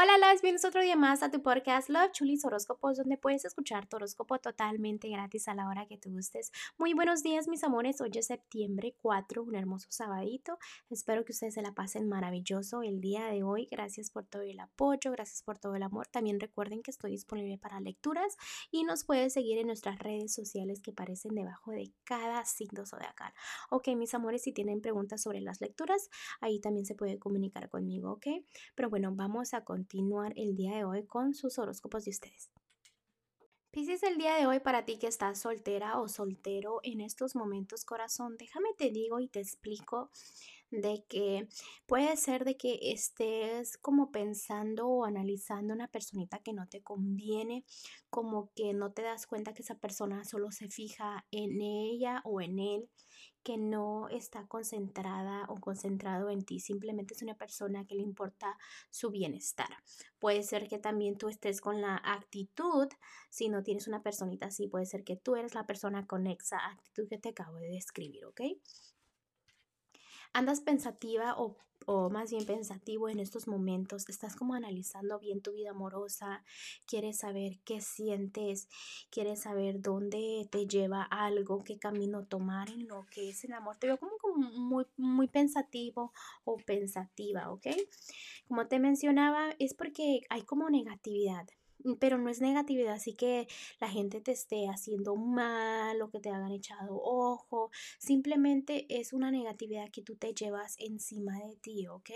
Hola, las bienvenidos otro día más a tu podcast Love Chulis Horóscopos, donde puedes escuchar tu horóscopo totalmente gratis a la hora que te gustes. Muy buenos días, mis amores. Hoy es septiembre 4, un hermoso sabadito. Espero que ustedes se la pasen maravilloso el día de hoy. Gracias por todo el apoyo, gracias por todo el amor. También recuerden que estoy disponible para lecturas y nos puedes seguir en nuestras redes sociales que aparecen debajo de cada signo zodiacal. Ok, mis amores, si tienen preguntas sobre las lecturas, ahí también se puede comunicar conmigo, ok. Pero bueno, vamos a continuar continuar el día de hoy con sus horóscopos de ustedes. Pisces, el día de hoy para ti que estás soltera o soltero en estos momentos, corazón, déjame te digo y te explico de que puede ser de que estés como pensando o analizando una personita que no te conviene, como que no te das cuenta que esa persona solo se fija en ella o en él que no está concentrada o concentrado en ti, simplemente es una persona que le importa su bienestar. Puede ser que también tú estés con la actitud, si no tienes una personita así, puede ser que tú eres la persona con esa actitud que te acabo de describir, ¿ok? Andas pensativa o, más bien pensativo en estos momentos, estás como analizando bien tu vida amorosa, quieres saber qué sientes, quieres saber dónde te lleva algo, qué camino tomar en lo que es el amor. Te veo como, muy, muy pensativo o pensativa, ¿ok? Como te mencionaba, es porque hay como negatividad pero no es negatividad, así que la gente te esté haciendo mal o que te hagan echado ojo, simplemente es una negatividad que tú te llevas encima de ti, ¿ok?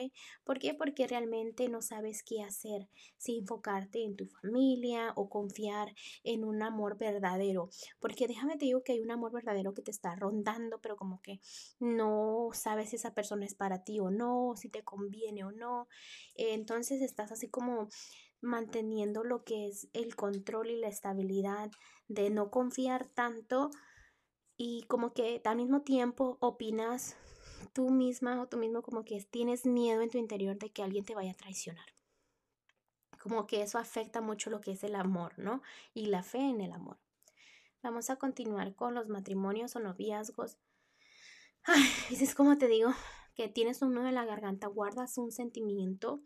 ¿Por qué? Porque realmente no sabes qué hacer, si enfocarte en tu familia o confiar en un amor verdadero, porque déjame te digo que hay un amor verdadero que te está rondando, pero como que no sabes si esa persona es para ti o no, si te conviene o no, entonces estás así como manteniendo lo que es el control y la estabilidad de no confiar tanto y como que al mismo tiempo opinas tú misma o tú mismo como que tienes miedo en tu interior de que alguien te vaya a traicionar. Como que eso afecta mucho lo que es el amor, ¿no? Y la fe en el amor. Vamos a continuar con los matrimonios o noviazgos. Ay, es como te digo, que tienes un nudo en la garganta, guardas un sentimiento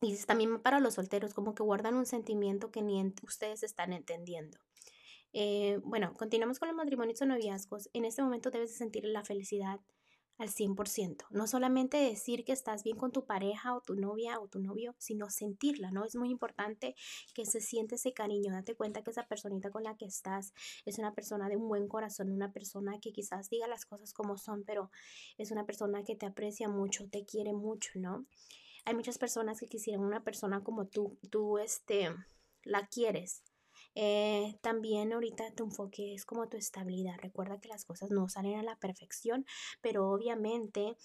y también para los solteros, como que guardan un sentimiento que ni ustedes están entendiendo. Eh, bueno, continuamos con los matrimonios o noviazgos. En este momento debes de sentir la felicidad al 100%. No solamente decir que estás bien con tu pareja o tu novia o tu novio, sino sentirla, ¿no? Es muy importante que se siente ese cariño. Date cuenta que esa personita con la que estás es una persona de un buen corazón, una persona que quizás diga las cosas como son, pero es una persona que te aprecia mucho, te quiere mucho, ¿no? Hay muchas personas que quisieran una persona como tú, tú este, la quieres. Eh, también ahorita tu enfoque es como tu estabilidad. Recuerda que las cosas no salen a la perfección, pero obviamente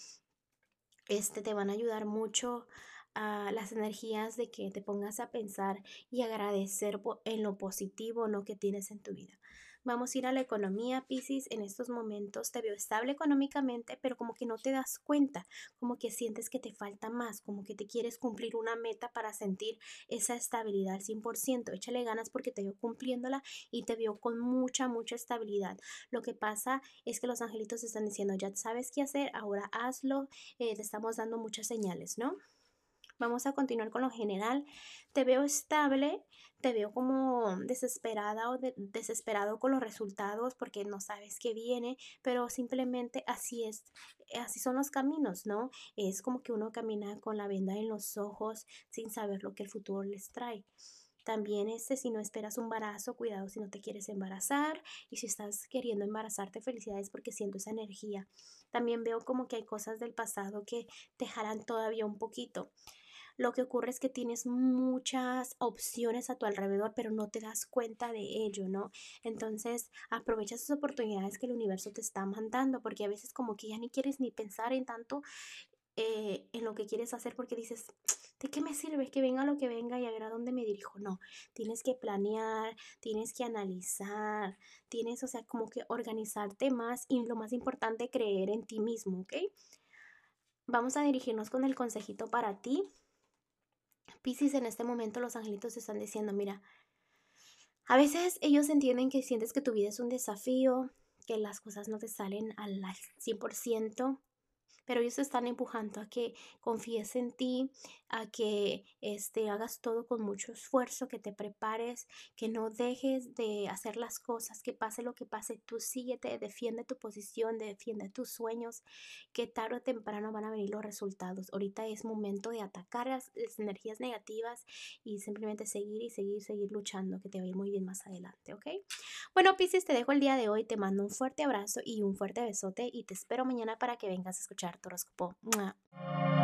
este, te van a ayudar mucho a las energías de que te pongas a pensar y agradecer en lo positivo ¿no? que tienes en tu vida. Vamos a ir a la economía, Pisces. En estos momentos te veo estable económicamente, pero como que no te das cuenta, como que sientes que te falta más, como que te quieres cumplir una meta para sentir esa estabilidad al 100%. Échale ganas porque te veo cumpliéndola y te veo con mucha, mucha estabilidad. Lo que pasa es que los angelitos están diciendo, ya sabes qué hacer, ahora hazlo. Eh, te estamos dando muchas señales, ¿no? Vamos a continuar con lo general. Te veo estable, te veo como desesperada o desesperado con los resultados porque no sabes qué viene, pero simplemente así es, así son los caminos, ¿no? Es como que uno camina con la venda en los ojos sin saber lo que el futuro les trae. También este, si no esperas un embarazo, cuidado si no te quieres embarazar y si estás queriendo embarazarte, felicidades porque siento esa energía. También veo como que hay cosas del pasado que te jalan todavía un poquito. Lo que ocurre es que tienes muchas opciones a tu alrededor, pero no te das cuenta de ello, ¿no? Entonces, aprovecha esas oportunidades que el universo te está mandando, porque a veces como que ya ni quieres ni pensar en tanto eh, en lo que quieres hacer porque dices, ¿de qué me sirve que venga lo que venga y a ver a dónde me dirijo? No, tienes que planear, tienes que analizar, tienes, o sea, como que organizarte más y lo más importante, creer en ti mismo, ¿ok? Vamos a dirigirnos con el consejito para ti. Piscis, en este momento los angelitos están diciendo, mira, a veces ellos entienden que sientes que tu vida es un desafío, que las cosas no te salen al 100%, pero ellos están empujando a que confíes en ti, a que este, hagas todo con mucho esfuerzo, que te prepares, que no dejes de hacer las cosas, que pase lo que pase, tú síguete, defiende tu posición, defiende tus sueños, que tarde o temprano van a venir los resultados. Ahorita es momento de atacar las, energías negativas y simplemente seguir y seguir, seguir luchando, que te va a ir muy bien más adelante, ¿ok? Bueno, Pisces, te dejo el día de hoy, te mando un fuerte abrazo y un fuerte besote y te espero mañana para que vengas a escuchar tu horóscopo. ¡Muah!